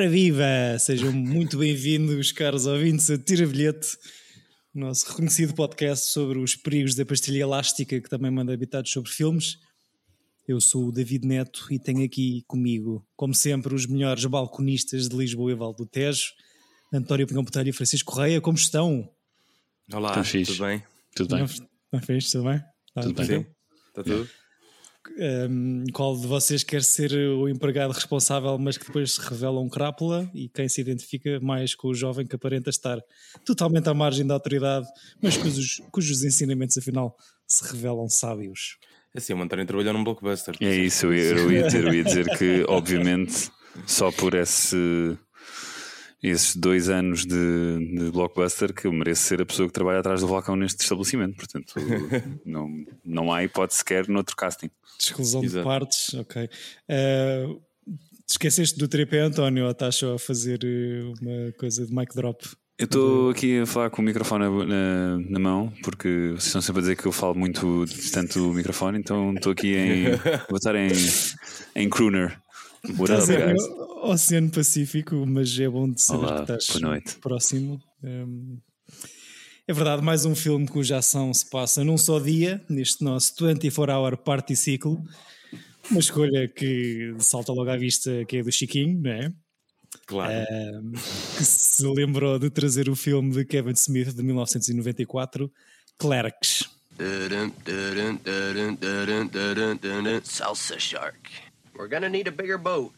Ora viva! Sejam muito bem-vindos, caros ouvintes, a Tira Bilhete, o nosso reconhecido podcast sobre os perigos da pastilha elástica que também manda habitados sobre filmes. Eu sou o David Neto e tenho aqui comigo, como sempre, os melhores balconistas de Lisboa e Val do Tejo, António Pinhão Botelho e Francisco Correia. Como estão? Olá, tudo fixe. bem? Tudo bem. Não, não fez? Tudo bem? Tá, Tudo bem. bem. Sim, está tudo? Um, qual de vocês quer ser o empregado responsável, mas que depois se revela um crápula e quem se identifica mais com o jovem que aparenta estar totalmente à margem da autoridade, mas cujos, cujos ensinamentos afinal se revelam sábios? Assim, o António trabalhou num blockbuster. É isso, eu, eu ia dizer, eu ia dizer que, obviamente, só por esse, esses dois anos de, de blockbuster que eu mereço ser a pessoa que trabalha atrás do balcão neste estabelecimento. Portanto, não, não há hipótese sequer noutro casting. Exclusão de Exato. partes, ok. Uh, esqueceste do tripé, António, ou estás só a fazer uh, uma coisa de mic drop? Eu estou aqui a falar com o microfone na, na, na mão, porque vocês estão sempre a dizer que eu falo muito distante do microfone, então estou aqui em. Vou estar em, em crooner. Guys? Oceano Pacífico, mas é bom de saber Olá, que estás boa noite. próximo. Um, é verdade, mais um filme cuja ação se passa num só dia, neste nosso 24-hour party ciclo. Uma escolha que salta logo à vista, que é do Chiquinho, não é? Claro. Um, que se lembrou de trazer o filme de Kevin Smith de 1994, Clerks. Salsa shark. We're gonna need a bigger boat.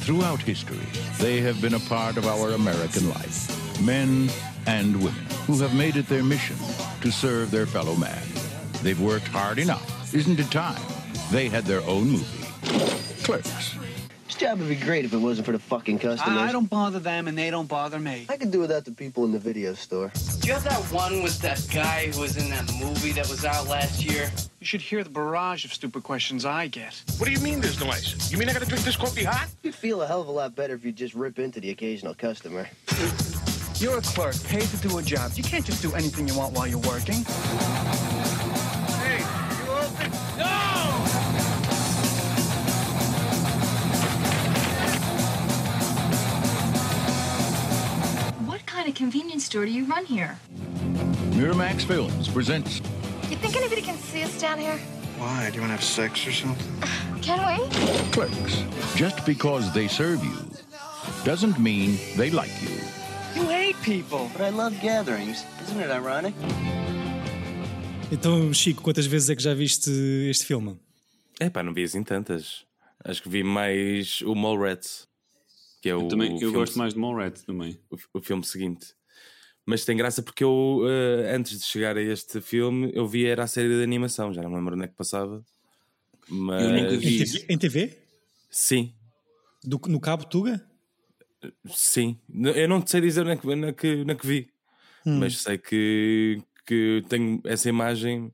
Throughout history, they have been a part of our American life. Men and women who have made it their mission to serve their fellow man. They've worked hard enough. Isn't it time? They had their own movie. Clerks. This job would be great if it wasn't for the fucking customers. I don't bother them and they don't bother me. I could do without the people in the video store. Do you have that one with that guy who was in that movie that was out last year? You should hear the barrage of stupid questions I get. What do you mean there's no ice? You mean I gotta drink this coffee hot? You'd feel a hell of a lot better if you just rip into the occasional customer. You're a clerk, paid to do a job. You can't just do anything you want while you're working. Store do you run here? Miramax Films presents You think anybody can see us down here? Why? Do you wanna have sex or something? Can we? Clerks. Just because they serve you doesn't mean they like you. You hate people. But I love gatherings. Isn't it ironic? Então, Chico, quantas vezes é que já viste este filme? É pá, não vi assim tantas. Acho que vi mais o Mallrats, que é o, Eu, também, o eu filme, gosto mais de Mallrats também. o, o filme seguinte. Mas tem graça porque eu, eh, antes de chegar a este filme, eu vi era a série de animação, já não me lembro onde é que passava. Mas Eu nunca Em vi. TV? Em TV? sim, Do- no Cabo Tuga? sim. Eu não te sei dizer na que, na que, na que vi, mas sei que, que tenho essa imagem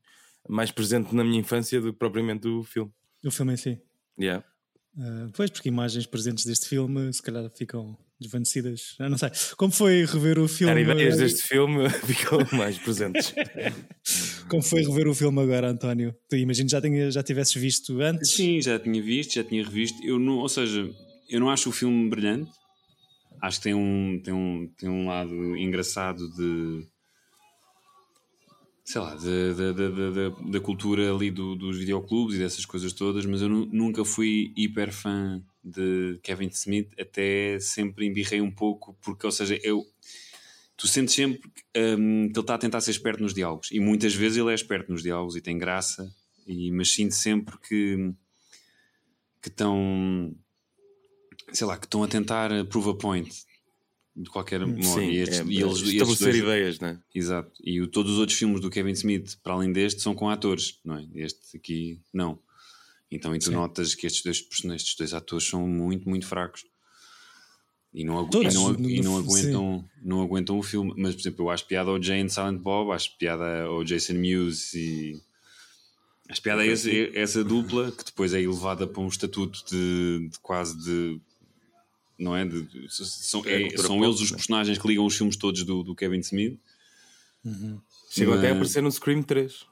mais presente na minha infância do que propriamente do filme. O filme em si. Yeah. Uh, pois, porque imagens presentes deste filme se calhar ficam desvanecidas. Eu não sei. Como foi rever o filme? Era ideias deste filme ficam mais presentes. Como foi rever o filme agora, António? Tu imagino já, já tivesses visto antes. Sim, já tinha visto, já tinha revisto. Eu não, ou seja, eu não acho o filme brilhante. Acho que tem um, tem um, tem um lado engraçado de. Sei lá, de- da cultura ali do- dos videoclubes e dessas coisas todas, mas eu nu- nunca fui hiper fã de Kevin Smith, até sempre embirrei um pouco, porque, ou seja, eu. Tu sentes sempre hum, que ele está a tentar ser esperto nos diálogos, e muitas vezes ele é esperto nos diálogos e tem graça, e, mas sinto sempre que que estão sei lá, que estão a tentar prove a point de qualquer modo. Sim, e estes, é, e eles, estes estabelecer dois- ideias, né? Exato. E o- todos os outros filmes do Kevin Smith, para além deste, são com atores, não é? Este aqui, não. Então, e tu notas que estes dois, person- estes dois atores são muito, muito fracos. E não, agu- e não, e não aguentam, não aguentam o filme. Mas, por exemplo, eu acho piada ao Jane Silent Bob, acho piada ao Jason Mewes e. Acho piada a esse- essa dupla que depois é elevada para um estatuto de, de quase de. Não é? De, de- são É é- são eles os né? personagens que ligam os filmes todos do, do Kevin Smith. Chegou até a aparecer no Scream 3.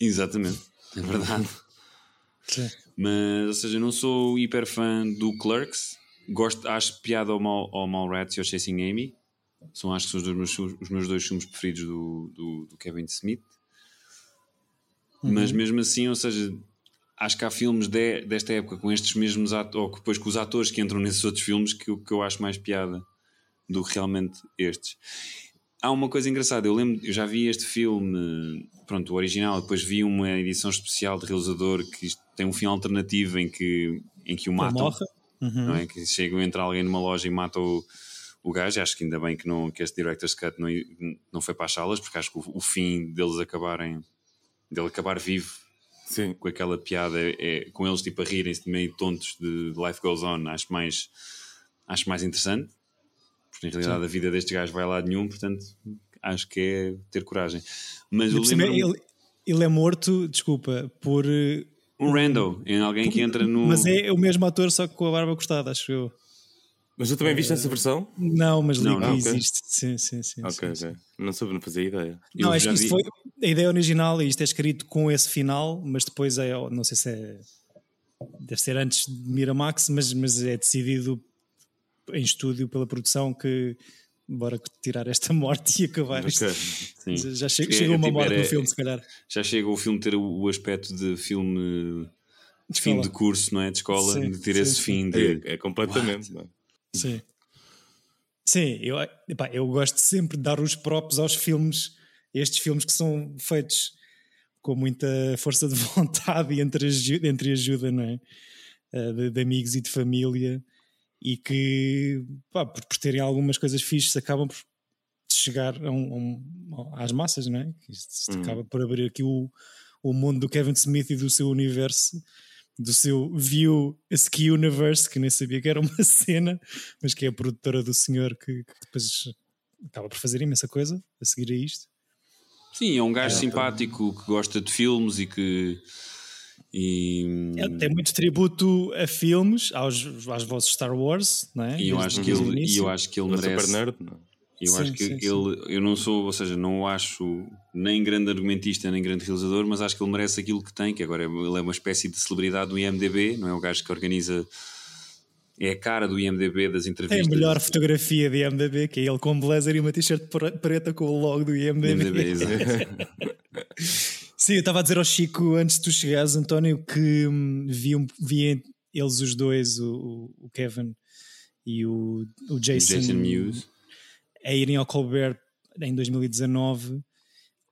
Exatamente, é verdade. Mas, ou seja, eu não sou hiper fã do Clerks, gosto, acho piada ao, Mal, ao Mallrats e ao Chasing Amy. São, acho que são os, dois meus, os meus dois filmes preferidos do, do, do Kevin Smith. Mas mesmo assim, ou seja, acho que há filmes de- desta época com estes mesmos atores, ou depois com os atores que entram nesses outros filmes que, eu- que eu acho mais piada do que realmente estes. Há uma coisa engraçada, eu lembro, eu já vi este filme, pronto, o original, depois vi uma edição especial de realizador que tem um fim alternativo em que, em que o matam morre. Uhum. não é? Que chegam, entra alguém numa loja e mata o, o gajo. Acho que ainda bem que, não, que este Director's Cut não, não foi para as salas, porque acho que o, o fim deles acabarem, dele acabar vivo Sim. com aquela piada, é, é- com eles tipo a rirem-se meio tontos de, de Life Goes On, acho mais, acho mais interessante. Porque na realidade a vida deste gajo vai a lado nenhum, portanto acho que é ter coragem. Mas eu por lembro ele, ele é morto, desculpa, por. um rando, em alguém que entra no. Mas é o mesmo ator, só que com a barba cortada, acho eu. Mas tu também viste essa versão? Não, mas li Não, que existe. Sim, sim, sim. Ok, sim, ok. Não soube, não fazia ideia. Não, Eu acho que isto foi a ideia original e isto é escrito com esse final, mas depois é, não sei se é. Deve ser antes de Miramax, mas, mas é decidido em estúdio pela produção que bora tirar esta morte e acabar isto. Ok. Sim. Já che- É, chega uma tipo, morte era- no filme, se calhar. já chega o filme ter o, o aspecto de filme de fim escola. de curso, não é? De escola, Sim, de ter sim, esse sim. fim de. É, é completamente. não é? Sim. Sim, eu, epá, eu gosto sempre de dar os props aos filmes, estes filmes que são feitos com muita força de vontade e entre ajuda, entre ajuda não é? Eh, De, de amigos e de família e que, pá, por, por terem algumas coisas fixes, acabam por chegar a um- a um- às massas, não é? Isto, isto Uhum. acaba por abrir aqui o, o mundo do Kevin Smith e do seu universo do seu View Ski Universe, que nem sabia que era uma cena, mas que é a produtora do senhor que, que depois acaba por fazer imensa coisa a seguir a isto. Sim, é um gajo simpático que gosta de filmes e que. E, Ele tem muito tributo a filmes, aos, às vozes Star Wars, não é? e eu Desde- acho que ele, e eu acho que ele é merece. super nerd. não? Eu Sim, acho que sim, ele, eu não sou, ou seja, não o acho nem grande argumentista nem grande realizador, mas acho que ele merece aquilo que tem, que agora é- ele é uma espécie de celebridade do IMDB, não é o gajo que organiza, é a cara do IMDB das Tem entrevistas. a melhor fotografia de IMDB, que é ele com blazer e uma t-shirt pre- preta com o logo do IMDB. IMDB. Sim, eu estava a dizer ao Chico antes de tu chegares, António, que hum, vi, um- vi eles os dois, o, o Kevin e o, o Jason, Jason Mewes. A irem ao Colbert em 2019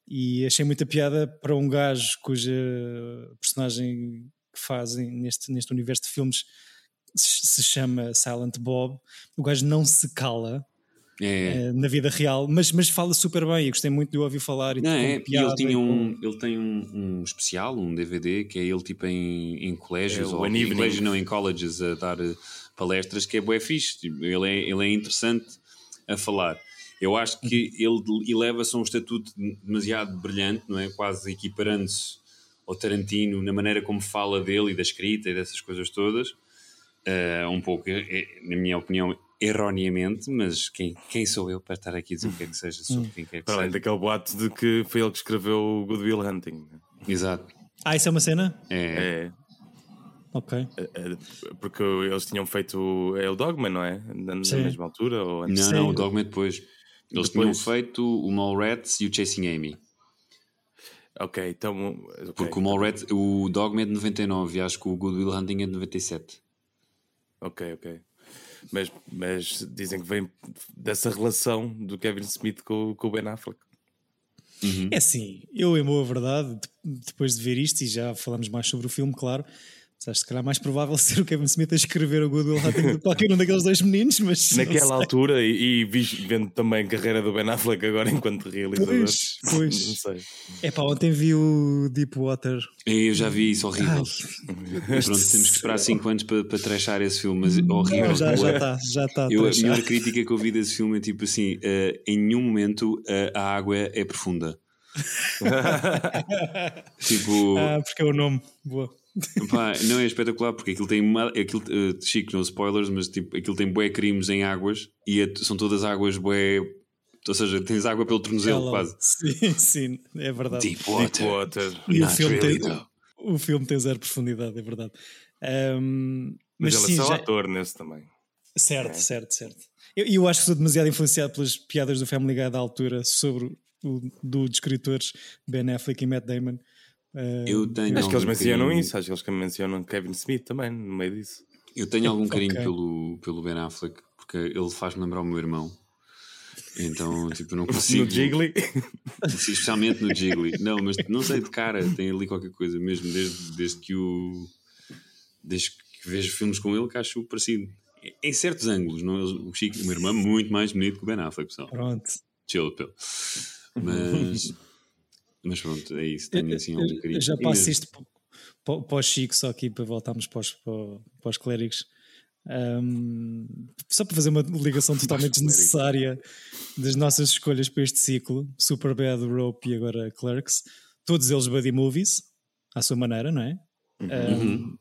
e achei muita piada para um gajo cuja personagem que fazem neste, neste universo de filmes se chama Silent Bob. O gajo não se cala É, eh, na vida real, mas, mas fala super bem. Eu gostei muito de ouvir falar. E Não, é, e piada ele tinha um, com- ele tem um, um especial, um DVD, que é ele tipo em, em colégios, É ou em colégios não, em colleges, a dar eh, palestras, que é bué fixe. Tipo, Ele é, ele é interessante a falar. Eu acho que ele eleva-se a um estatuto demasiado brilhante, não é? Quase equiparando-se ao Tarantino na maneira como fala dele e da escrita e dessas coisas todas. Eh, um pouco, eh, eh, na minha opinião, erroneamente, mas quem, quem sou eu para estar aqui a dizer o que é que seja sobre quem quer que Para além daquele boato de que foi ele que escreveu o Good Will Hunting. Exato. Ah, isso é uma cena? É, É, Ok. é, é, porque eles tinham feito é o Dogman, não é? Na, na mesma altura? Ou antes? Não, não, o Dogma é depois. Eles tinham Depois. feito o Mallrats e o Chasing Amy. Ok, então. ok. Porque o Mallrats, o Dogma é de 99 e acho que o Good Will Hunting é de 97. Ok, ok. Mas, mas dizem que vem dessa relação do Kevin Smith com, com o Ben Affleck. É assim, eu, em boa verdade, de- depois de ver isto, e já falamos mais sobre o filme, claro, acho que se calhar mais provável ser o Kevin Smith a escrever o Good Will Hunting do que qualquer um daqueles dois meninos, mas. Naquela altura, e, e vendo também a carreira do Ben Affleck agora enquanto realizador. Pois, pois. Não sei. É pá, ontem vi o Deepwater. E Eu já vi isso horrível. Ai, Pronto, temos que esperar 5 anos para, para trashar esse filme, mas horrível. não, já já está, já está. Eu, a melhor crítica que eu vi desse filme é tipo assim: eh, em nenhum momento eh, a água é profunda. tipo, Ah, porque é o nome. Boa. Pá, não é espetacular porque aquilo tem uma, aquilo, eh, Chico, não spoilers, mas tipo, aquilo tem bué crimes em águas e é- são todas águas bué. Ou seja, tens água pelo tornozelo Ela- quase. Sim, sim, é verdade. Deep water. Deepwater. E o filme, really, tem, though. o filme tem zero profundidade, é verdade. Ahm, Mas, mas ele sim, é só já, ator nesse também. Certo, certo, certo. Eu, eu acho que sou demasiado influenciado pelas piadas do Family Guy da altura sobre o do de escritores Ben Affleck e Matt Damon. Eu tenho Acho que eles mencionam carinho- isso, acho que eles que mencionam Kevin Smith também no meio disso. Eu tenho algum carinho Ok. pelo, pelo Ben Affleck, porque ele faz-me lembrar o meu irmão. Então, tipo, eu não consigo. No Jiggly. Sim, especialmente no Jiggly. Não, mas não sei de cara, tem ali qualquer coisa mesmo, desde, desde que o. Desde que vejo filmes com ele, que acho parecido. Em certos ângulos, não? O Chico, o meu irmão, é muito mais bonito que o Ben Affleck, pessoal. Pronto. Chill, pelo. Mas. Mas pronto, é isso. Tenho assim carinho. eu já passo isto para, para, o Chico, só aqui para voltarmos para os, para, os clérigos. Um, só para fazer uma ligação totalmente desnecessária das nossas escolhas para este ciclo: Superbad, Rope e agora Clerks. Todos eles buddy movies, à sua maneira, não é? Um,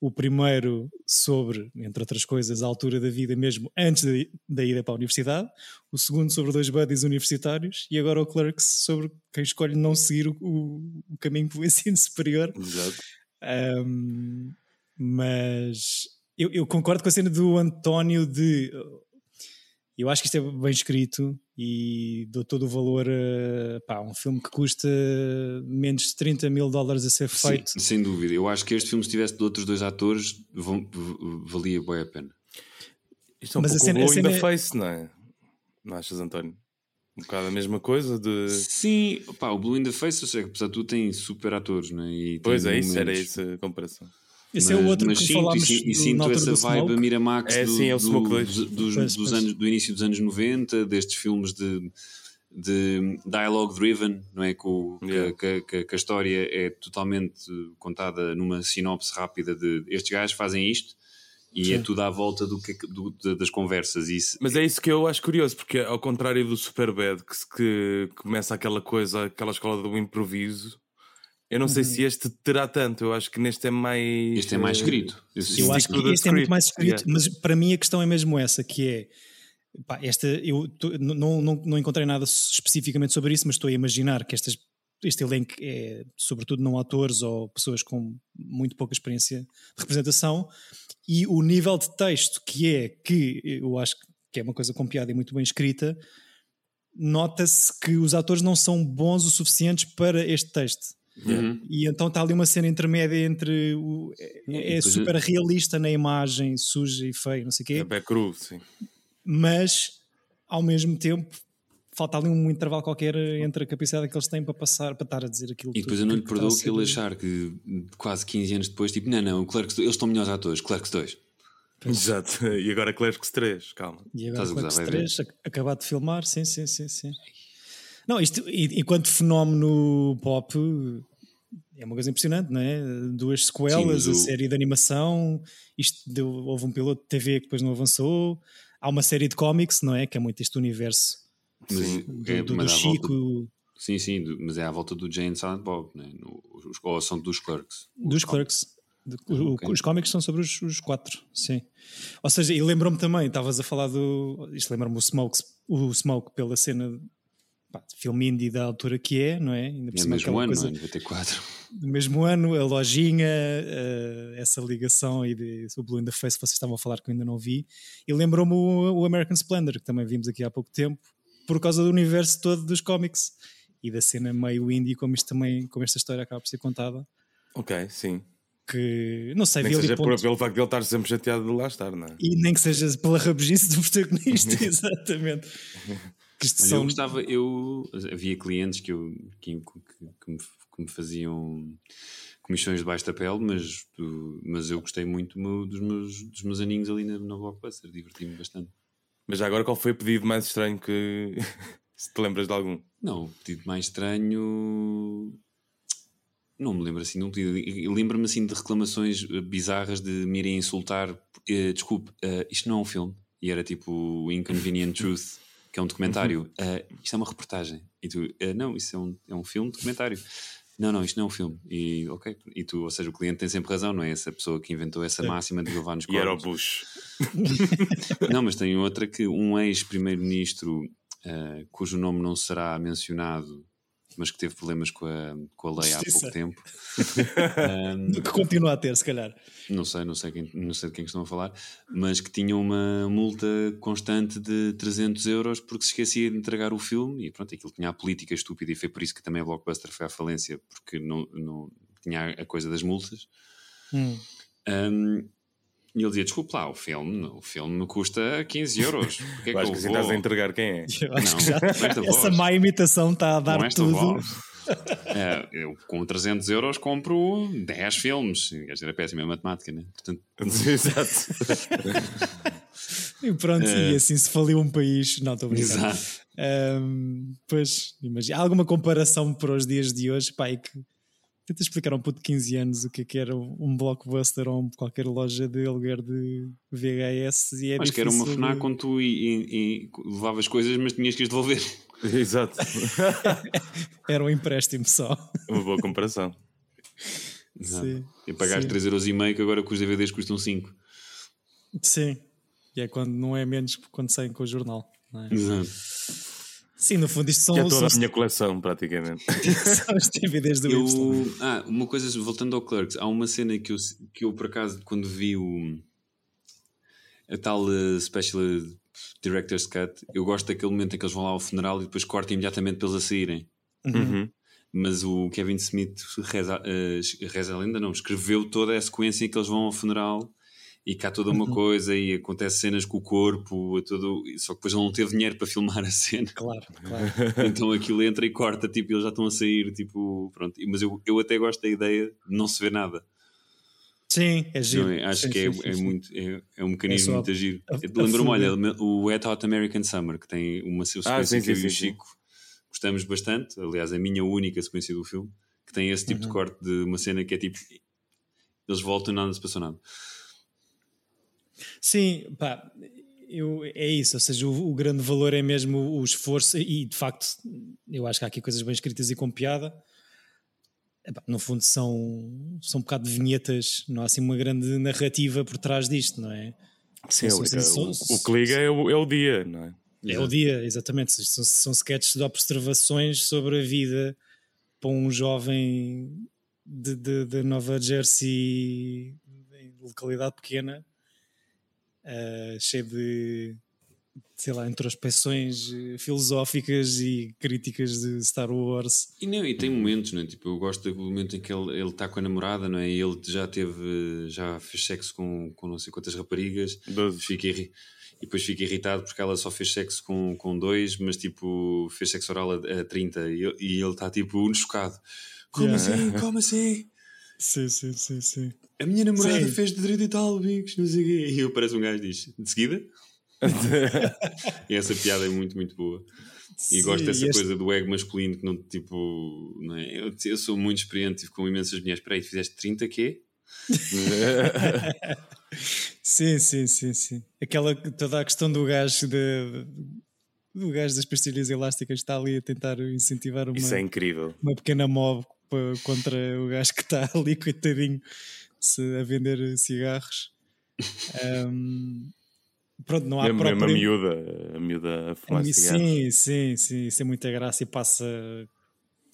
o primeiro sobre, entre outras coisas, a altura da vida mesmo antes da, da ida para a universidade. O segundo sobre dois buddies universitários. E agora o Clerks sobre quem escolhe não seguir o, o- o caminho para o ensino superior. Exato. Um, mas eu, eu concordo com a cena do António de eu acho que isto é bem escrito e dou todo o valor a pá, um filme que custa menos de 30 mil dólares a ser Sim, feito. sem dúvida. Eu acho que este filme, se tivesse de outros dois atores, valia bem a pena. Isto é um Mas a pouco cena- o a the cena é- face, não é? Não achas, António? Um bocado a mesma coisa de. Sim, pá, o Blue in the Face, eu sei que apesar de tudo tem super atores, não é? E tem Pois é, isso, era isso a comparação. Esse é o outro mas que sinto, falámos e, e do- sinto essa do vibe Smoke. a Miramax É, do, sim, é o do- Smoke dos, dois. dos- Pois, dos pois. anos, do início dos anos 90, destes filmes de, de dialogue driven, não é? Que, o- Yeah. que- que- que a história é totalmente contada numa sinopse rápida de estes gajos fazem isto e é tudo à volta do que, do- de- das conversas. Isso, Mas é isso que eu acho curioso, porque ao contrário do Superbad, que, que começa aquela coisa, aquela escola do improviso, eu não sei Uhum. se este terá tanto. Eu acho que neste é mais. este é mais escrito. Esse- Eu acho Stick to que este é muito script, mais escrito, yeah. mas para mim a questão é mesmo essa, que é pá, esta, eu tô- não, não, não encontrei nada especificamente sobre isso, mas estou a imaginar que estas, este elenco é sobretudo não atores ou pessoas com muito pouca experiência de representação e o nível de texto que é que eu acho que é uma coisa com piada e muito bem escrita nota-se que os atores não são bons o suficientes para este texto Uhum. e então está ali uma cena intermédia entre o, é, é super realista na imagem, suja e feia, não sei o quê, É bem cru, sim. mas ao mesmo tempo falta ali um intervalo qualquer entre a capacidade que eles têm para passar, para estar a dizer aquilo E depois tudo eu não lhe perdoo que ele achar que quase 15 anos depois, tipo, não, não, o Clerks, eles estão melhores atores, Clerks 2. Exato. E agora Clerks 3, calma. E agora Clerks gozar, vai 3, ac- acabado de filmar, sim, sim, sim, sim. Não, isto, enquanto fenómeno pop, é uma coisa impressionante, não é? Duas sequelas, Sim, a série de animação, isto deu, houve um piloto de TV que depois não avançou, há uma série de cómics, não é? Que é muito este universo Sim. do, é, do- do à Chico, volta- sim, sim, mas é à volta do Jane Silent Bob, né? no, os, ou são dos Clerks. dos Clerks. O- Ok. Os cómics são sobre os, os quatro, sim. Ou seja, e lembro-me também, estavas a falar do. Isto lembra-me o Smoke, o Smoke pela cena pá, filme indie da altura que é, não é? Ainda por É mesmo ano, coisa não é? 94. do mesmo ano, a lojinha, eh, essa ligação e de, o Blue in the Face que vocês estavam a falar que eu ainda não vi. E lembrou-me o, o American Splendor, que também vimos aqui há pouco tempo, por causa do universo todo dos cómics e da cena meio indie, como isto também, como esta história acaba por ser contada. Ok, sim. Que não sei, Nem que seja por, pelo facto de ele estar sempre chateado de lá estar, não é? E nem que seja pela rabugice do protagonista, exatamente. Que isto Olha, Eu são- gostava, eu havia clientes que, eu, que, que- que me, que me faziam comissões debaixo da pele, mas, mas eu gostei muito do meu- dos, meus, dos meus aninhos ali na, na Blockbuster, diverti-me bastante. Mas já agora qual foi o pedido mais estranho que. se te lembras de algum? Não, o pedido mais estranho. Não me lembro assim de um pedido. Lembro-me assim de reclamações bizarras de me irem insultar. eh, desculpe, eh, isto não é um filme. E era tipo o Inconvenient Truth, que é um documentário. Eh, isto é uma reportagem. E tu, "Eh, não, isso é um, é um filme documentário. Não, não, isto não é um filme. E ok, e tu, ou seja, o cliente tem sempre razão, não é? Essa pessoa que inventou essa máxima de levar nos E era o. Bush. Não, mas tem outra que um ex-primeiro-ministro eh, cujo nome não será mencionado mas que teve problemas com a, com a lei há Justiça. pouco tempo. Que continua a ter, se calhar. não sei, não sei, quem, não sei de quem que estão a falar, mas que tinha uma multa constante de 300 euros porque se esquecia de entregar o filme e pronto, aquilo tinha a política estúpida e foi por isso que também a Blockbuster foi à falência porque não, não tinha a coisa das multas. Hum. Um, e ele dizia: Desculpe lá, o filme, o filme custa 15 euros. Porque é acho eu que assim estás a entregar quem é. Eu acho Não, que já, esta essa voz. má imitação está a dar esta tudo. voz. É, eu com 300 euros compro 10 filmes. Quer dizer, é péssima matemática, né? Portanto, Exato. E pronto, É. e assim se faliu um país. Não, estou brincando. exato. Ahm, pois, imagina. Há alguma comparação para os dias de hoje? Pá, é que tenta explicar a um puto de 15 anos o que é que era um blockbuster ou um- qualquer loja de aluguer de VHS e é Acho que era uma FNAC de- onde tu e, e- e levavas coisas, mas tinhas que as devolver. Exato. Era um empréstimo só. Uma boa comparação. Sim. E pagaste Sim. 3,5€ que agora com os DVDs custam 5. Sim. E é quando não é menos que quando saem com o jornal. não é? Exato. Sim, no fundo isto são, Que é toda são, a minha coleção, praticamente. são os DVDs do Eu, Y. ah, uma coisa, voltando ao Clerks, há uma cena que eu, que eu por acaso, quando vi o a tal uh, Special Director's Cut, eu gosto daquele momento em que eles vão lá ao funeral e depois cortam imediatamente para eles a saírem. Uhum. Mas o Kevin Smith reza, uh, reza a lenda, não, escreveu toda a sequência em que eles vão ao funeral e cá toda uma coisa e acontece cenas com o corpo, tudo, só que depois ele não teve dinheiro para filmar a cena. Claro, claro. Então aquilo entra e corta, tipo, eles já estão a sair, tipo, pronto. Mas eu, eu até gosto da ideia de não se ver nada. Sim, é giro. Não é? Acho Sim, que é, sim, é sim. muito, é, é um mecanismo É muito giro. Lembro-me, olha, o Wet Hot American Summer, que tem uma sequência Ah, sim, que eu sim, e o. Chico gostamos bastante. Aliás, a minha única sequência do filme, que tem esse Uhum. tipo de corte de uma cena que é tipo. Eles voltam e nada se passou nada. Sim, pá, eu, é isso, ou seja, o, o grande valor é mesmo o esforço e de facto eu acho que há aqui coisas bem escritas e com piada. Epá, no fundo são, são um bocado de vinhetas, não há assim uma grande narrativa por trás disto, não é? Sim, São- o, são- o, são- o que liga é o, é o dia, não é? É o dia, exatamente. São, são sketches de observações sobre a vida para um jovem de, de, de Nova Jersey, em localidade pequena, eh, cheio de, sei lá, introspecções eh, filosóficas e críticas de Star Wars. E, não, e tem momentos, não é? Tipo, eu gosto do momento em que ele ele está com a namorada, não é? E ele já teve, já fez sexo com, com não sei quantas raparigas. Doze. Fica irri- E depois fica irritado porque ela só fez sexo com, com dois, mas tipo, fez sexo oral a, a 30 e, ele- e ele está tipo chocado. Como Yeah. assim? Como assim? Sim, sim, sim, sim. A minha namorada Sim. fez de 30 e tal, bicos, não sei o quê. E eu parece um gajo diz, de seguida? e essa piada é muito, muito boa. E Sim, gosto dessa este- coisa do ego masculino que não, tipo, não é? Eu, eu sou muito experiente, tive com imensas mulheres. Espera aí, fizeste 30 quê? Sim, sim, sim, sim. Aquela toda a questão do gajo de, do gajo das pastilhas elásticas está ali a tentar incentivar uma, Isso é incrível. uma pequena mob contra o gajo que está ali, coitadinho, se- a vender cigarros. Ahm, pronto, não há Mesmo, mesmo a própria... miúda, a miúda a fumar Sim, cigarros. sim, sim, isso é muita graça e passa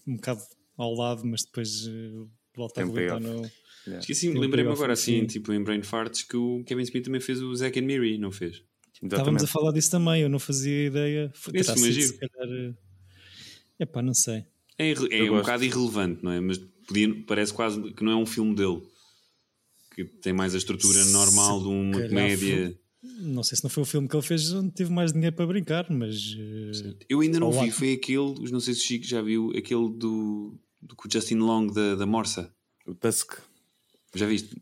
um bocado ao lado, mas depois eh, volta a Tem payoff. no... Yeah. Esqueci, lembrei-me agora assim, sim. tipo em Brain Farts, que o Kevin Smith também fez o Zack and Miri, não fez? Estávamos Exatamente. a falar disso também, eu não fazia ideia. Esse terá filme é sido, se calhar. É pá, não sei. É, irre- é um gosto. bocado irrelevante, não é? Mas podia, parece quase que não é um filme dele. Que tem mais a estrutura Se normal de uma comédia. Não sei se não foi o filme que ele fez onde teve mais dinheiro para brincar, mas. eh, Eu ainda não Olá. vi, foi aquele, não sei se o Chico já viu, aquele do, do Justin Long da, da Morsa. O Tusk. Já viste?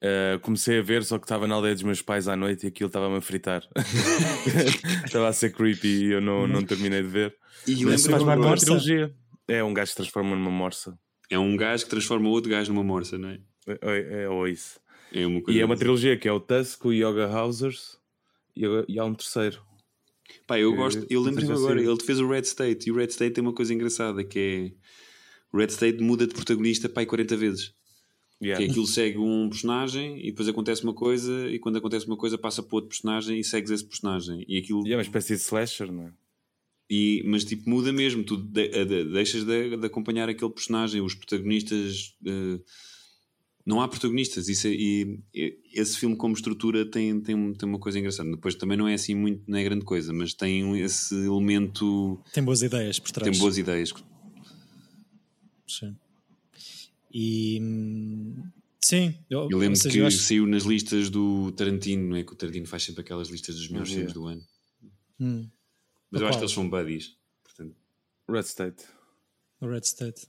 Uh, comecei a ver, só que estava na aldeia dos meus pais à noite e aquilo estava-me a fritar. estava a ser creepy e eu não, não terminei de ver. E Mas faz parte de uma trilogia. É um gajo que transforma numa morsa. É um gajo que transforma outro gajo numa morsa, não é? É, é, é ou isso. É uma coisa E é uma trilogia que é o Tusk, o Yoga Housers e, e há um terceiro. Pá, eu gosto, eu sei lembro-me agora, ele fez o Red State e o Red State tem uma coisa engraçada que é o Red State muda de protagonista pá, aí 40 vezes. Yeah. Que aquilo segue um personagem e depois acontece uma coisa, e quando acontece uma coisa passa para outro personagem e segues esse personagem. E aquilo E é uma espécie de slasher, não é? E, mas tipo, muda mesmo, tu de- de- deixas de, de acompanhar aquele personagem, os protagonistas. eh, não há protagonistas, isso é- e, e esse filme, como estrutura, tem, tem, tem uma coisa engraçada. Depois também não é assim muito, não é grande coisa, mas tem esse elemento, Tem boas ideias por trás. tem boas ideias. Sim. E hum, sim, eu, Eu lembro seja, que eu acho- saiu nas listas do Tarantino, não é? Que o Tarantino faz sempre aquelas listas dos melhores Uhum. filmes do ano. Hum, Mas eu Qual? acho que eles são buddies. Portanto, Red State. o Red State.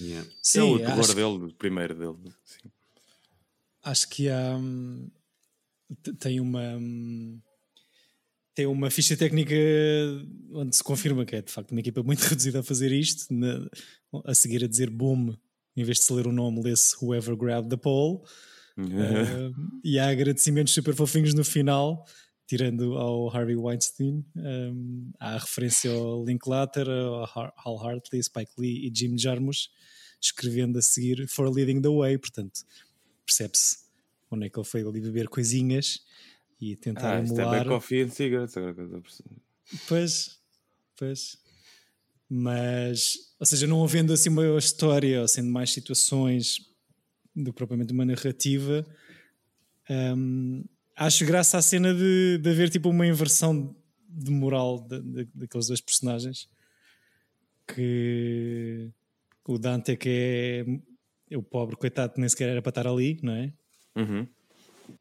yeah. Sim, é o terror acho, dele, o primeiro dele. Sim. acho que há hum, tem uma hum, tem uma ficha técnica onde se confirma que é de facto uma equipa muito reduzida a fazer isto, na- a seguir a dizer boom, em vez de se ler o nome, lê-se Whoever Grabbed the Pole. Uh, e há agradecimentos super fofinhos no final, tirando ao Harvey Weinstein. Um, há a referência ao Linklater, ao Hal Hartley, Spike Lee e Jim Jarmusch, escrevendo a seguir For Leading the Way. Portanto, percebe-se onde é que ele foi ali beber coisinhas e tentar Ah, isto é emular. Coffee and Cigarettes. Agora que eu estou a perceber. Pois, pois. Mas, ou seja, não havendo assim uma história, ou sendo mais situações do que propriamente uma narrativa, hum, acho graça à cena de, de haver tipo uma inversão de moral de- de- daqueles dois personagens. Que o Dante, que é, é o pobre coitado que nem sequer era para estar ali, não é? Uhum.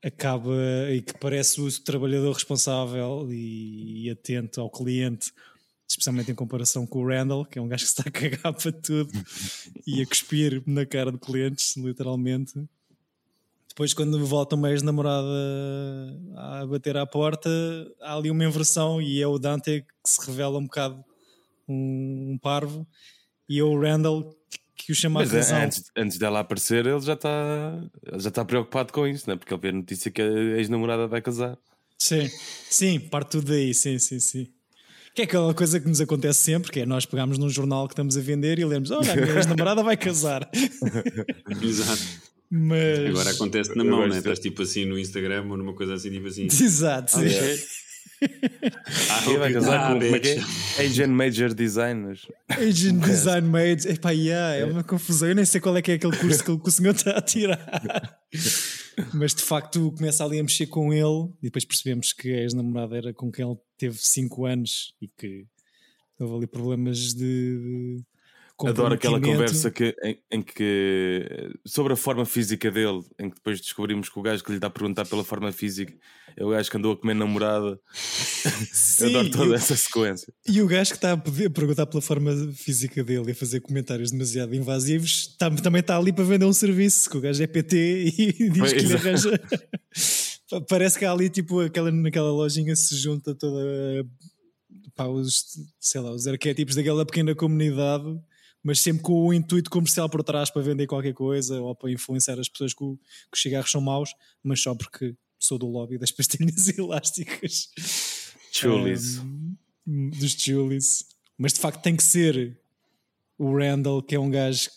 acaba e que parece o trabalhador responsável e, e atento ao cliente, especialmente em comparação com o Randall, que é um gajo que se está a cagar para tudo e a cuspir na cara de clientes, literalmente. Depois, quando volta uma ex-namorada a bater à porta, há ali uma inversão e é o Dante que se revela um bocado um, um parvo e é o Randall que o chama Mas a é, razão. antes, antes dela aparecer, ele já está já está preocupado com isso, né? porque ele vê a notícia que a ex-namorada vai casar. Sim, sim, parte tudo daí, sim, sim, sim. Que é aquela coisa que nos acontece sempre, que é nós pegamos num jornal que estamos a vender e lemos, olha, a minha ex-namorada vai casar. Exato. Mas... Agora acontece na mão, né? Estás tipo assim no Instagram ou numa coisa assim, tipo assim. Exato, sim. Ah, vai casar ah, com como é que é? Asian Major Designers. Asian Design Made, epá, yeah, é uma confusão. Eu nem sei qual é que é aquele curso que, que o senhor está a tirar. Mas de facto começa ali a mexer com ele e depois percebemos que a ex-namorada era com quem ele teve 5 anos e que houve ali problemas de. de Adoro aquela conversa que, em, em que sobre a forma física dele, em que depois descobrimos que o gajo que lhe está a perguntar pela forma física é o gajo que andou a comer namorada. Sim, Adoro toda eu- essa sequência. E o gajo que está a poder perguntar pela forma física dele e a fazer comentários demasiado invasivos tá- também está ali para vender um serviço, que o gajo é PT e diz que lhe arranja. Parece que há ali, tipo, aquela, naquela lojinha se junta toda pá, os, sei lá, os arquétipos daquela pequena comunidade, mas sempre com o intuito comercial por trás para vender qualquer coisa ou para influenciar as pessoas que, o- que os cigarros são maus, mas só porque sou do lobby das pastilhas elásticas. Chulis. Um, dos Julies. Mas de facto tem que ser o Randall, que é um gajo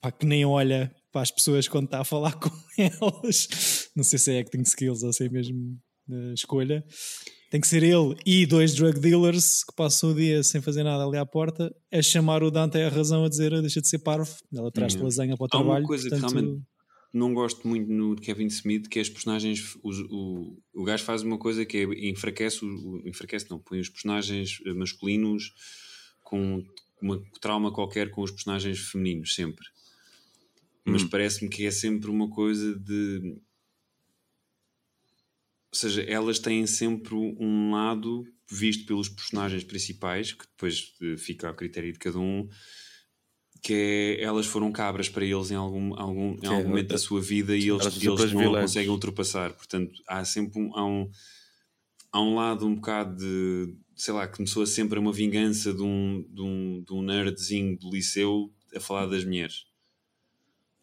pá, que nem olha para as pessoas quando está a falar com elas. Não sei se é acting skills ou se é mesmo a escolha. Tem que ser ele e dois drug dealers que passam o dia sem fazer nada ali à porta a chamar o Dante à razão a dizer deixa de ser parvo. Ela traz-te Uhum. lasanha para o Há uma trabalho. coisa portanto, que realmente não gosto muito no de Kevin Smith, que é as personagens. os- o, o gajo faz uma coisa que é enfraquece, o, o- enfraquece não, põe os personagens eh, masculinos com uma trauma qualquer com os personagens femininos, sempre. Mas Hum. parece-me que é sempre uma coisa de. Ou seja, elas têm sempre um lado visto pelos personagens principais, que depois eh, fica a critério de cada um, que é elas foram cabras para eles em algum, algum, em Sim, algum momento a- da sua vida e eles, eles não conseguem ultrapassar. Portanto, há sempre um, há um, há um lado um bocado de, sei lá, que começou a sempre uma vingança de um, de um, de um nerdzinho do liceu a falar das mulheres.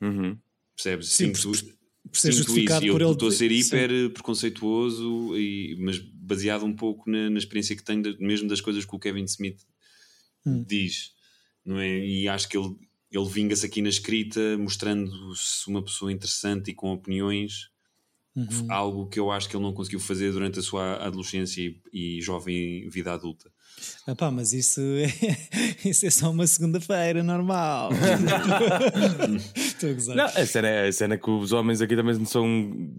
Uhum. Percebes? Sim, Sinto- por- por ser sinto justificado isso. por eu ele- estou a ser sim. hiper preconceituoso, e, mas baseado um pouco na, na experiência que tenho, de- mesmo das coisas que o Kevin Smith Hum. diz, não é? E acho que ele, ele vinga-se aqui na escrita, mostrando-se uma pessoa interessante e com opiniões, Uhum. Algo que eu acho que ele não conseguiu fazer durante a sua adolescência e, e jovem vida adulta. Ah pá, mas isso é, isso é só uma segunda-feira normal. Estou a gozar. Não, a cena, é, a cena é que os homens aqui também não são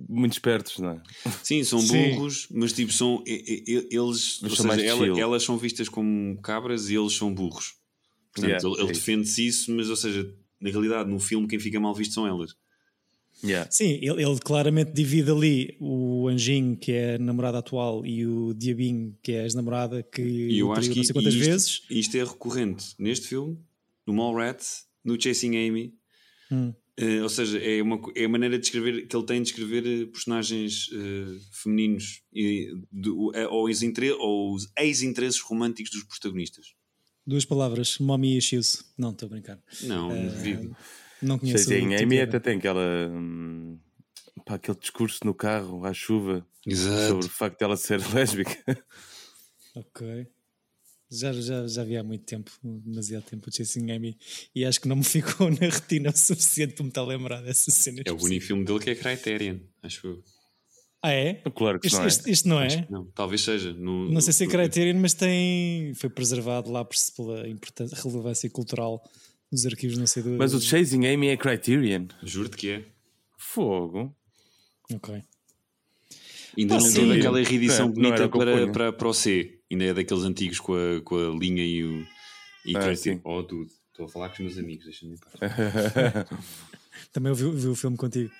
muito espertos, não é? Sim, são Sim. burros, mas tipo, são eles, Mas ou são seja, ela- elas são vistas como cabras e eles são burros. Portanto, Yeah, ele, ele é isso. defende-se isso, mas ou seja, na realidade, no filme, quem fica mal visto são elas. Yeah. Sim, ele, ele claramente divide ali o Anjinho, que é a namorada atual, e o Diabinho, que é a ex-namorada, que E eu acho que não sei quantas isto, vezes. isto é recorrente neste filme, no Mallrats, no Chasing Amy. Hum. Eh, ou seja, é, uma, é a maneira de escrever que ele tem de escrever eh, personagens eh, femininos e do- eh, ou, os ou os ex-interesses românticos dos protagonistas. Duas palavras, mommy issues. Não, estou a brincar. Não, duvido. Não conheço. Sei, o em tipo Amy até tem aquela. hum, pá, aquele discurso no carro à chuva Exato. sobre o facto de ela ser lésbica. Ok. Já, já, já vi há muito tempo, demasiado tempo, o Chasing Amy, e acho que não me ficou na retina o suficiente para me estar a lembrar dessa cena. É o único filme dele que é Criterion, acho eu. Ah, é? Claro que Isto, não é. isto- isto não é? Não, talvez seja. No, Não sei se é Criterion, mas tem. Foi preservado lá por- pela importância, relevância cultural nos arquivos, não sei do. Mas o Chasing Amy é Criterion. Juro-te que é. Fogo. Ok. Ainda Ah, não teve aquela reedição Não, não bonita para, para, para o C. Ainda é daqueles antigos com a, com a linha e o. E Ah, Criterion. Oh, dude. Estou a falar com os meus amigos, deixa-me. Também eu vi, vi o filme contigo.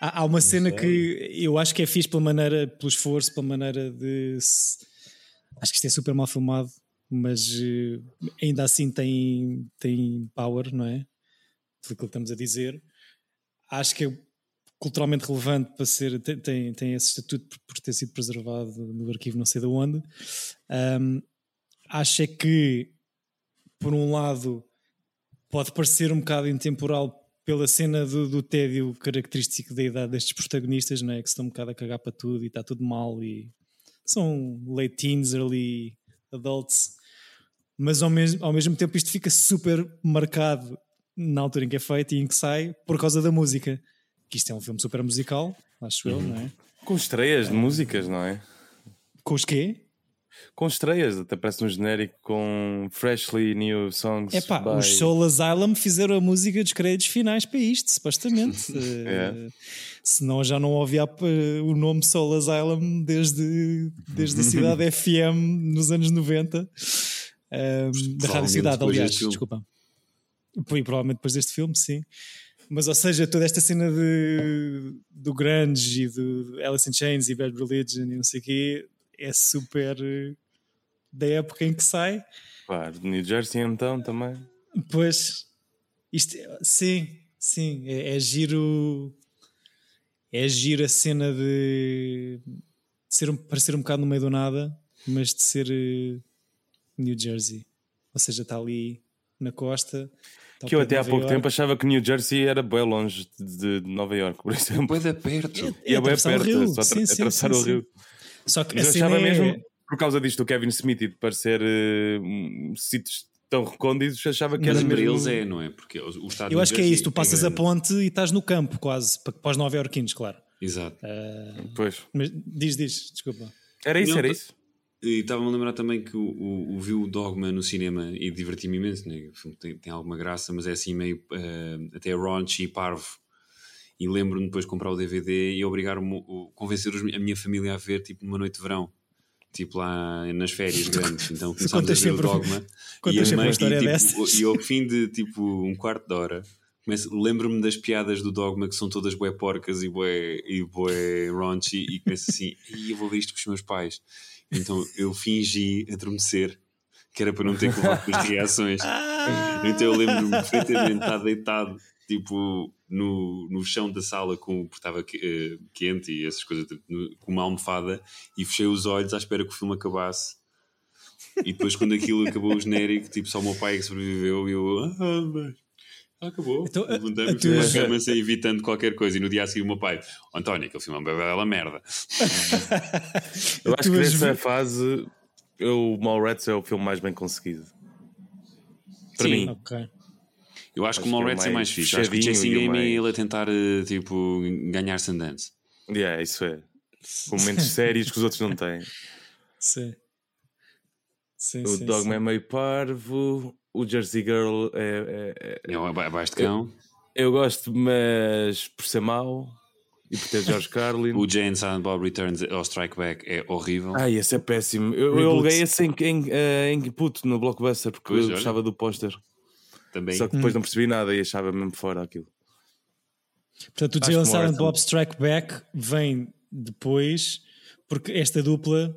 Há, há uma cena que eu acho que é fixe pela maneira, pelo esforço, pela maneira de. se- Acho que isto é super mal filmado, mas eh, ainda assim tem, tem power, não é? Pelo que estamos a dizer. Acho que é culturalmente relevante para ser. Tem, tem, esse estatuto por, ter sido preservado no arquivo não sei de onde. Ahm, acho é que, por um lado, pode parecer um bocado intemporal pela cena do, do tédio característico da idade destes protagonistas, não é? Que estão um bocado a cagar para tudo e está tudo mal e são late teens, early adults, mas ao mesmo, ao mesmo tempo isto fica super marcado na altura em que é feito e em que sai por causa da música. Que isto é um filme super musical, acho eu, não é? Com estreias de músicas, não é? Com os quê? Com estreias, até parece um genérico com freshly new songs. É pá, by- os Soul Asylum fizeram a música dos créditos finais para isto, supostamente. É. Eh, Senão já não ouvia o nome Soul Asylum desde, desde a Cidade FM nos anos 90. Da Rádio Cidade, aliás, desculpa. E provavelmente depois deste filme, sim. Mas, ou seja, toda esta cena de, do grunge e do Alice in Chains e Bad Religion e não sei o quê é super eh, da época em que sai. Claro, New Jersey então também. Pois, isto, sim, sim, é, é giro. É giro a cena de, de ser um, parecer um bocado no meio do nada, mas de ser eh, New Jersey. Ou seja, está ali na costa. está Que eu até há Nova pouco Iorque. tempo achava que New Jersey era bem longe de, de Nova York, por exemplo. É perto. É E é bem atravessar o perto, é só Sim, sim, atravessar sim, o sim. rio. Só que Mas eu achava é- mesmo, por causa disto, o Kevin Smith e de parecer um, sítios tão recônditos, achava que Mas era mesmo... eles é, não é? Porque o estado Eu acho que é isso, tu passas a ponte e estás no campo, quase, para, para os nova-iorquinos, claro. Exato. Pois. Mas diz, diz, desculpa. Era isso, Não, era tá- isso. E estava-me a lembrar também que o, o, o vi o Dogma no cinema e diverti-me imenso. Né? O filme tem, tem alguma graça, mas é assim meio eh, até raunchy e parvo. E lembro-me depois de comprar o DVD e obrigar-me, o- convencer a minha família a ver tipo numa noite de verão. Tipo lá nas férias grandes. Então começámos a ver o sempre- Dogma. contas a sempre uma mãe- história e, tipo, e ao fim de tipo um quarto de hora lembro-me das piadas do Dogma que são todas bué porcas e bué, e bué raunchy e começo assim, e eu vou ver isto com os meus pais. Então eu fingi adormecer, que era para não ter que levar com as reações. Então eu lembro-me perfeitamente estar deitado tipo no, no chão da sala com, porque estava eh, quente e essas coisas no- com uma almofada e fechei os olhos à espera que o filme acabasse e depois quando aquilo acabou o genérico tipo só o meu pai é que sobreviveu e eu ah, mas acabou Então, levantei-me a e fui para a tua- cama assim, evitando qualquer coisa e no dia a seguir o meu pai António aquele filme é uma bela merda Eu acho que nessa fase eu, o Mallrats é o filme mais bem conseguido. Para Sim. mim. Ok. eu acho, que o Acho que é o Mallrats é mais mais fixe acho que o Chasing e Amy mais- ele a tentar eh, tipo ganhar Sundance Yeah, isso é. Com momentos sérios que os outros não têm. Sim. Sim, O sim, Dogma é sim. meio parvo, o Jersey Girl é. é- é- É um aba- abaixo de cão. Eu gosto, mas por ser mau e por ter George Carlin. O Jane Silent Bob Returns ao Strike Back é horrível. Ai, esse é péssimo. Eu, eu aluguei esse em, em, eh, em puto no Blockbuster porque Pois, eu olha. gostava do póster. Também. Só que depois não percebi nada e achava mesmo fora aquilo. Portanto, o Jalen Silent. Bob Strike Back vem depois, porque esta dupla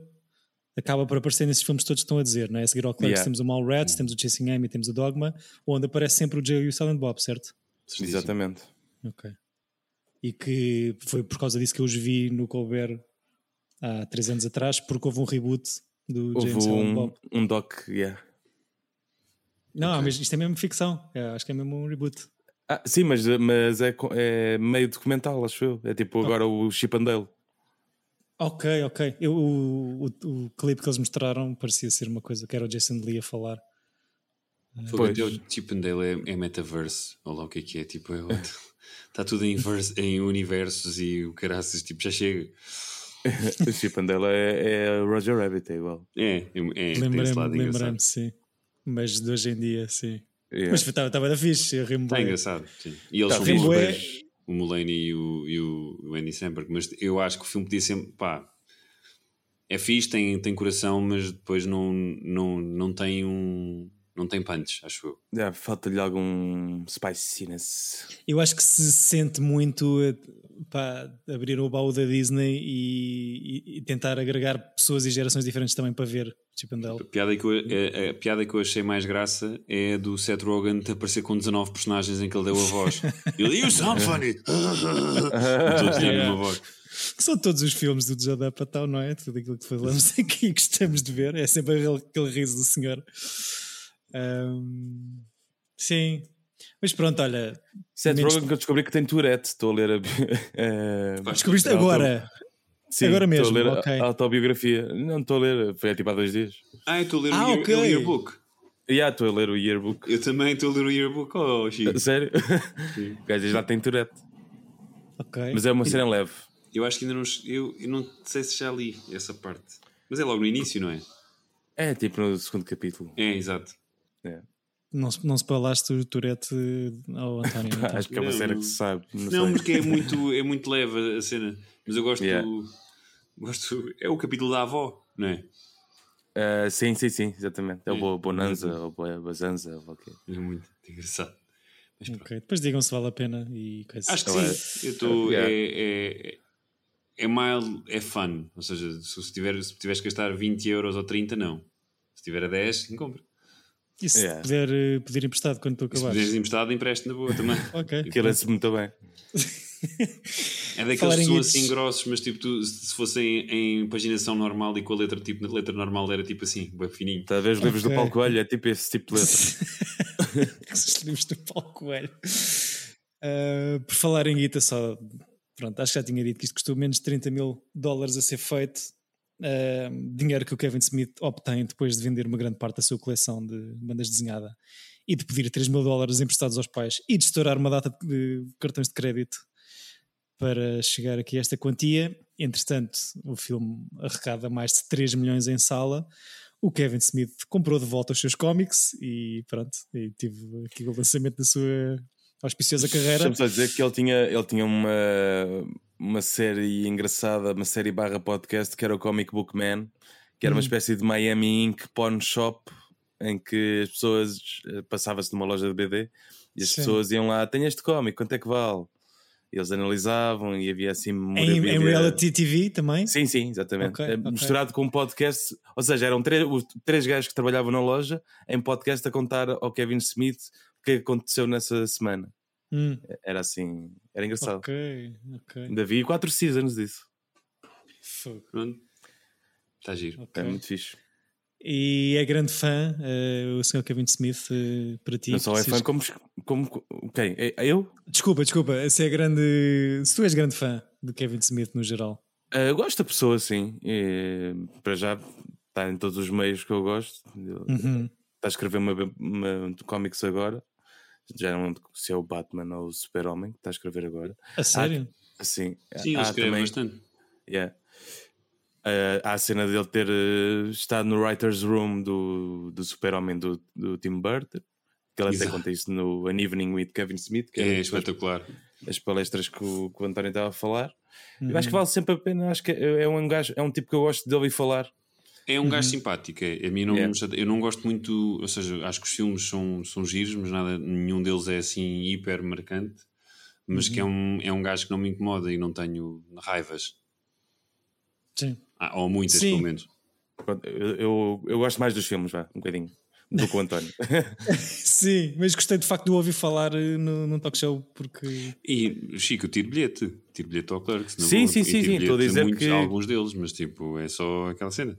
acaba por aparecer nesses filmes todos que estão a dizer, não é? A seguir ao Clerks Yeah. temos o Mallrats, temos o Chasing Amy, temos o Dogma, onde aparece sempre o Jay e o Silent Bob, certo? Exatamente. Ok. E que foi por causa disso que eu os vi no Colbert há três anos atrás, porque houve um reboot do Jay Houve e Silent um, Bob. um doc, yeah. Não, mas isto é mesmo ficção, É, acho que é mesmo um reboot. Ah, sim, mas, mas é, é meio documental, acho eu. É tipo agora o Chip and Dale. Ok, ok. Eu, o, o, o clipe que eles mostraram parecia ser uma coisa que era o Jason Lee a falar. Fogo, Pois. até o Chip and Dale é, é metaverse. Olha lá o que é que é. Tipo, é outro. Está tudo em, verse- em universos e o caraças, tipo, já chega. o Chip and Dale é, é Roger Rabbit, é igual. É, é, é Lembrei-me, lembrei-me, sim. Mas de hoje em dia, sim. Yeah. Mas estava da fixe, eu rimo Está bem. engraçado, sim. E eles Tá são é- mas o Mulaney e o, e o, Andy Samberg. Mas eu acho que o filme podia ser, pá, é fixe, tem, tem coração, mas depois não, não, não tem um. Não tem punch, acho eu. Yeah, Falta-lhe algum spiciness. Eu acho que se sente muito pá, abrir o baú da Disney e, e- tentar agregar pessoas e gerações diferentes também para ver Chip and A Dale. piada, que eu, a, a piada que eu achei mais graça é a do Seth Rogen de aparecer com 19 personagens em que ele deu a voz. Ele, you sound funny! Todos têm a mesma voz. Que são todos os filmes do Judd Apatow, não é? Tudo aquilo que falamos aqui e gostamos de ver. É sempre aquele, aquele riso do senhor. Ahm, sim. Mas pronto, olha. Seth menos- Rogen que eu descobri que tem Tourette. Estou a ler a. eh, Descobriste a auto- agora. Sim, Agora estou mesmo, a ler a- ok. a autobiografia. Não estou a ler, foi tipo há dois dias. Ah, eu estou a ler Ah, o, year, ok. o yearbook. E yeah, estou a ler o yearbook. Eu também estou a ler o yearbook. Oh, Chico. Sério? O gajo já tem Tourette. Ok. Mas é uma cena leve. Eu acho que ainda não. Eu, eu não sei se já li essa parte. Mas é logo no início, não é? É tipo no segundo capítulo. É, exato. É. Não, não se palaste o Tourette ao António. então. Acho que é uma cena que se sabe. Não, Não, porque é muito, é muito leve a cena. Mas eu gosto. Yeah. gosto é o capítulo da avó, não é? Ah, sim, sim, sim, exatamente. É o É. Bo- Bonanza ou Bo- Bazanza. ou o quê. É muito engraçado. Mas pronto. Ok, Depois digam se vale a pena e coisa. Acho que sim. Eu estou. Yeah. É, é, é mild, é fun. Ou seja, se, tiver, se tiveres que gastar 20 euros ou 30, não. Se tiver a 10, sim, compra. E se Yeah. puder eh, pedir emprestado quando tu E se acabares? puderes emprestado, empreste na boa também. Ok. Aquilo é muito bem. É daqueles que são assim grossos, mas tipo, tu, se se fossem em paginação normal e com a letra tipo, na letra normal era tipo assim, bem fininho. A ver os livros do Paulo Coelho? É tipo esse tipo de letra. Esses livros do Paulo Coelho. Ah, por falar em guita, só. Pronto, acho que já tinha dito que isto custou menos de 30 mil dólares a ser feito. Ah, dinheiro que o Kevin Smith obtém depois de vender uma grande parte da sua coleção de bandas desenhada e de pedir 3 mil dólares emprestados aos pais e de estourar uma data de cartões de crédito para chegar aqui a esta quantia. Entretanto, o filme arrecada mais de 3 milhões em sala. O Kevin Smith comprou de volta os seus cómics e pronto, e tive aqui o lançamento da sua auspiciosa carreira. Deixa-me só dizer que ele tinha, ele tinha uma, uma série engraçada, uma série barra podcast que era o Comic Book Man, que era uma Hum. espécie de Miami Ink Pawn Shop em que as pessoas eh, passava-se numa loja de BD e as Sim. pessoas iam lá, tem este cómic, quanto é que vale? E eles analisavam e havia assim Em, em reality TV também? Sim, sim, exatamente. Ok, Eh. Misturado com um podcast, ou seja, eram três, os três gajos que trabalhavam na loja em podcast a contar ao Kevin Smith que aconteceu nessa semana. Hum, Era assim, era engraçado. ok, ok. Ainda vi quatro seasons disso. Fogo. Está giro. ok. É muito fixe. E é grande fã, eh, o Sr. Kevin Smith, eh, para ti. Não só é fã como, como. Quem? É- é eu? Desculpa, desculpa, se é grande. Se tu és grande fã do Kevin Smith no geral. Ah, eu gosto da pessoa, sim. E, para já está em todos os meios que eu gosto. Uhum. Está a escrever uma, uma cómics agora. Já não lembro se é o Batman ou o Super-Homem que está a escrever agora. A sério? Sim, Sim, ele há escreve também- bastante. Yeah. Uh, há a cena dele ter uh, estado no writer's room do, do Super-Homem do, do Tim Burton, que ele até conta isso no An Evening with Kevin Smith, que É as- espetacular. as palestras que o, que o António estava a falar. Eu Uhum. acho que vale sempre a pena, acho que é, é um gajo, é um tipo que eu gosto de ouvir falar. É um gajo simpático. é. A mim não, Yeah. eu não gosto muito, ou seja, acho que os filmes são, são giros, mas nada, nenhum deles é assim hiper marcante. Mas que é um, é um gajo que não me incomoda e não tenho raivas. Sim. Ah, ou muitas, Sim. pelo menos. Eu, eu, eu gosto mais dos filmes, vá, um bocadinho, do que o António. Sim, mas gostei de facto de ouvir falar eh, no, num talk show porque. E Chico, tiro bilhete. Tiro bilhete ao Clerks. na Sim, sim, sim, sim, estou a dizer que- alguns deles, mas tipo, é só aquela cena.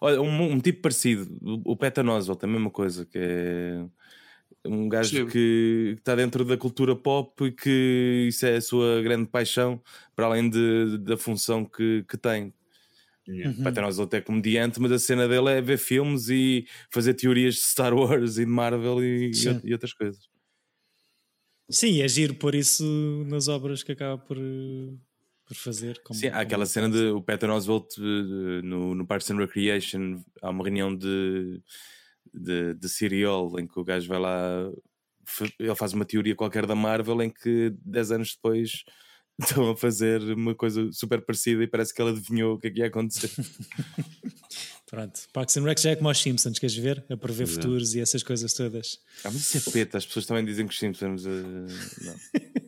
Olha, um, um tipo parecido, o Patton Oswalt, a mesma coisa, que é um gajo Percebo. que está dentro da cultura pop e que isso é a sua grande paixão, para além de, da função que, que tem. Yeah. O Patton Oswalt é comediante, mas a cena dele é ver filmes e fazer teorias de Star Wars e de Marvel e, Sim. e outras coisas. Sim, é giro pôr isso nas obras que acaba por, eh, por fazer. como- Sim, há aquela cena de o Patton Oswalt eh, no, no Parks and Recreation, há uma reunião de, de, de serial em que o gajo vai lá, ele faz uma teoria qualquer da Marvel em que 10 anos depois estão a fazer uma coisa super parecida e parece que ele adivinhou o que é que ia acontecer. Pronto, Parks and Rec já é como aos Simpsons, queres ver? A prever Pois é. futuros e essas coisas todas. ah, mas isso é peta, as pessoas também dizem que os Simpsons. eh, não.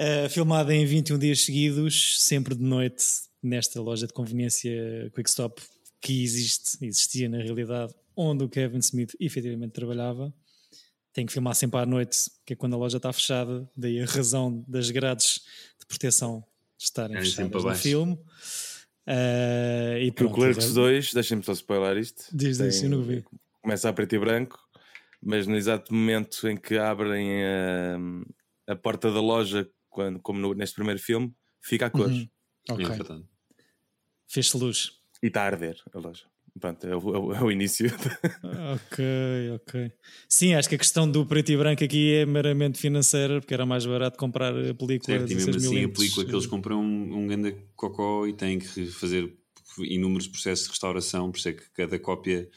Uh, filmada em 21 dias seguidos, sempre de noite, nesta loja de conveniência Quickstop que existe, existia na realidade, onde o Kevin Smith efetivamente trabalhava. Tem que filmar sempre à noite, que é quando a loja está fechada, daí a razão das grades de proteção estarem sempre fechadas no filme. Uh, e pronto, Clerks agora- 2, deixem-me só spoiler isto. Diz, diz, eu não vi. Começa a preto e branco, mas no exato momento em que abrem a, a porta da loja, quando, como no- neste primeiro filme, fica a cores. Uhum. Ok. É. Fez-se luz. E está a arder a loja. Pronto, é o, é o- é o início. Ok, ok. Sim, acho que a questão do preto e branco aqui é meramente financeira, porque era mais barato comprar a película Certo, e 16 mesmo assim a película que eles compram um, um grande cocó e têm que fazer inúmeros processos de restauração, por isso é que cada cópia,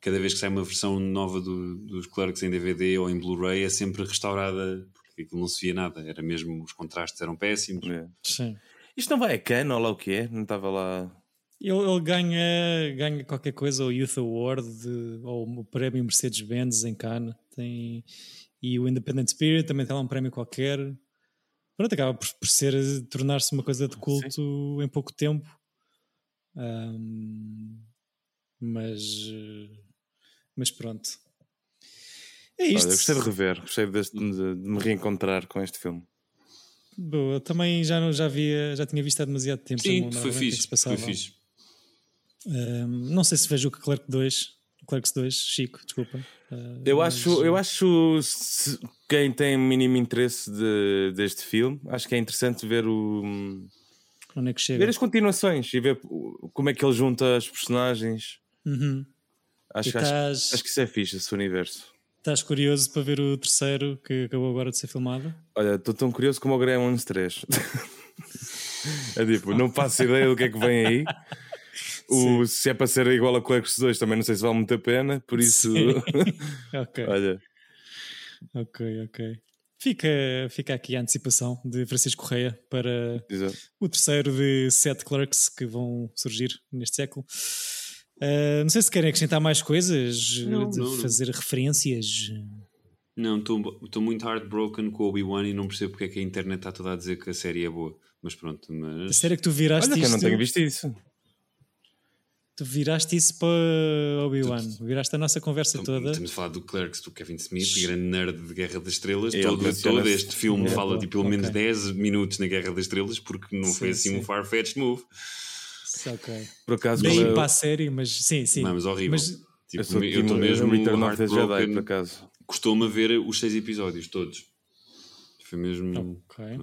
cada vez que sai uma versão nova do- dos Clerks em DVD ou em Blu-ray é sempre restaurada, porque aquilo não se via nada, era mesmo, os contrastes eram péssimos. É. Sim. Isto não vai a Cannes ou lá o que é? Não estava lá. Ele, ele ganha, ganha qualquer coisa, o Youth Award de- ou o prémio Mercedes-Benz em Cannes. Tem, e o Independent Spirit também tem lá um prémio qualquer. Pronto, acaba por, por ser tornar-se uma coisa de culto em pouco tempo. Ahm, mas, mas pronto. É Olha, isto. eu gostei de rever, gostei deste- de, de me reencontrar com este filme. Boa, também já, não, já, via, já tinha visto há demasiado tempo. Sim, não foi que é que fixe, se passava. foi fixe. Ahm, não sei se vejo o Clerk 2, Clerks 2, Chico, desculpa. Ah, Eu mas- acho, eu acho se- quem tem mínimo interesse de- deste filme, acho que é interessante ver o Onde é que chega? ver as continuações e ver como é que ele junta as personagens. Uhum. Acho, E que- acho, estás- acho que isso é fixe, esse universo. Estás curioso para ver o terceiro que acabou agora de ser filmado? Olha, estou tão curioso como o Gremlins 3. é tipo, não faço ideia do que é que vem aí. O, se é para ser igual a Clerks 2, também não sei se vale muito a pena, por isso. Ok. Olha, Ok, ok. Fica, fica aqui a antecipação de Francisco Correia para Exato. o terceiro de sete clerks que vão surgir neste século. Ah, não sei se querem acrescentar mais coisas, Não, de não, não. fazer referências. Não, estou muito heartbroken com o Obi-Wan e não percebo porque é que a internet está toda a dizer que a série é boa. Mas pronto, A mas... série que tu viraste olha que eu não isto- tenho visto isso. Tu viraste isso para Obi-Wan, viraste a nossa conversa toda. Estamos a falar do Clerks, do Kevin Smith, grande nerd de Guerra das Estrelas. Ele Todo, todo este filme É, fala de pelo menos ok. 10 minutos na Guerra das Estrelas, porque não foi Sim, assim sim. um far-fetched move. Por acaso, Bem qual é para a série, mas sim, sim. Não, mas horrível. Mas, Tipo, eu sou eu estou time mesmo Return of the Jedi, por acaso. Custou-me a ver os seis episódios todos. Foi mesmo. ok.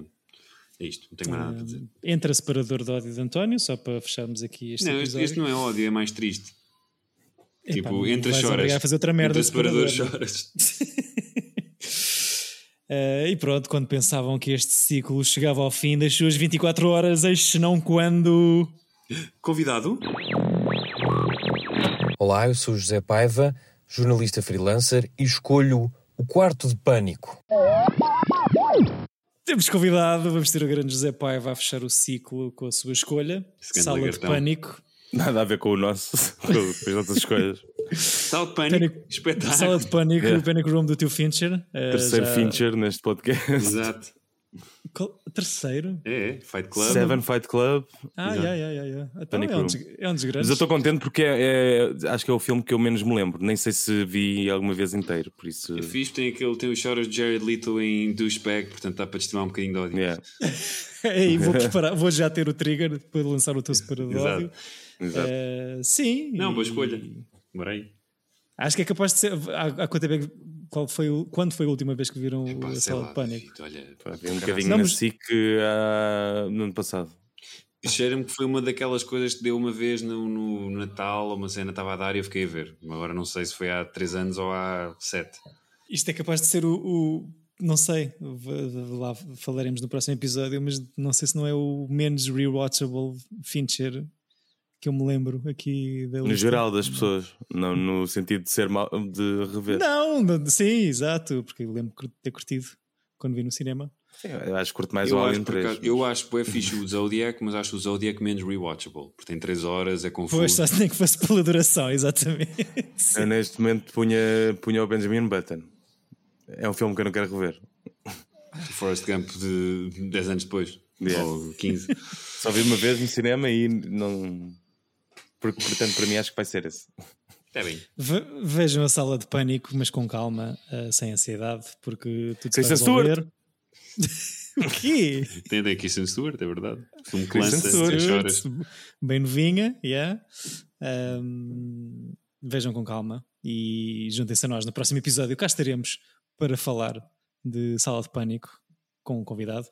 É isto, não tenho mais nada para dizer. Entra separador de ódio de António, só para fecharmos aqui este Não, este, episódio. este não é ódio, é mais triste. Epá, tipo, entra choras. a fazer outra merda Entra separador, separador. choras. Uh, e pronto, quando pensavam que este ciclo chegava ao fim das suas 24 horas, eis não quando. Convidado? Olá, eu sou José Paiva, jornalista freelancer e escolho o quarto de pânico. Temos convidado, vamos ter o grande José Paiva a fechar o ciclo com a sua escolha. Sala de Pânico. Nada a ver com o nosso, com as outras escolhas. Sala de Pânico, pânico espetáculo. Sala de Pânico, yeah. o Panic Room do teu Fincher. Terceiro já... Fincher neste podcast. Exato. Terceiro? É, Fight Club. Seven Fight Club. Ah, yeah, yeah, yeah, yeah. Então é, um dos, é um dos grandes. Mas eu estou contente porque é, é, acho que é o filme que eu menos me lembro. Nem sei se vi alguma vez inteiro, por isso... É fixe, tem, aquele, tem os choros de Jared Leto em douchebag, portanto dá para estimar um bocadinho de ódio. Yeah. e vou, preparar, vou já ter o trigger para lançar o teu separador de ódio. Exato. Uh, sim. Não, boa escolha. Aí. Acho que é capaz de ser. Há, há quanto tempo é que qual foi o, quando foi a última vez que viram Epá, a Sala de Pânico? olha, vi um bocadinho não, na SIC uh, no ano passado. Cheira-me que foi uma daquelas coisas que deu uma vez no, no Natal, uma cena estava a dar e eu fiquei a ver. Agora não sei se foi há 3 anos ou há 7. Isto é capaz de ser o, o não sei, lá falaremos no próximo episódio, mas não sei se não é o menos rewatchable Fincher que eu me lembro aqui da No geral das pessoas, não no sentido de ser mal, de rever. Não, sim, exato, porque eu lembro de ter curtido quando vi no cinema. Sim, eu acho que curto mais eu o Alien 3. Mas... Eu acho que é fixe o Zodiac, mas acho o Zodiac menos rewatchable, porque tem 3 horas, é confuso. Pois, só nem que fosse pela duração, exatamente. Eu neste momento punha, punha o Benjamin Button. É um filme que eu não quero rever. Forrest Gump de 10 anos depois, yeah. ou 15. Só vi uma vez no cinema e não portanto, para mim acho que vai ser esse. É bem. Ve vejam a sala de pânico, mas com calma, uh, sem ansiedade, porque tudo Kristen Stewart. o quê? Tem a Kristen Stewart, é verdade. Filme que lança choras. Bem novinha, yeah. Um, vejam com calma e juntem-se a nós no próximo episódio. Cá estaremos para falar de sala de pânico com um convidado.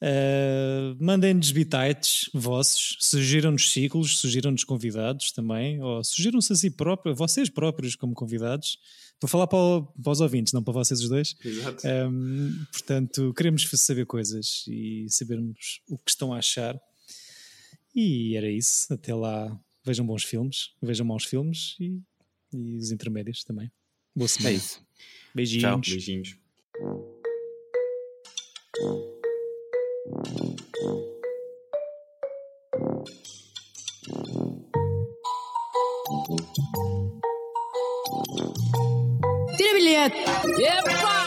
Uh, Mandem-nos bitites vossos, sugiram-nos ciclos, sugiram-nos convidados também, ou sugiram-se a si próprios, vocês próprios como convidados. Estou a falar para, para, os ouvintes, não para vocês os dois. Exato. Um, portanto, queremos saber coisas e sabermos o que estão a achar. E era isso. Até lá, vejam bons filmes, vejam maus filmes e, e os intermédios também. Boa semana. É isso. Beijinhos. Tchau. Beijinhos. Tira bilhete! Yep.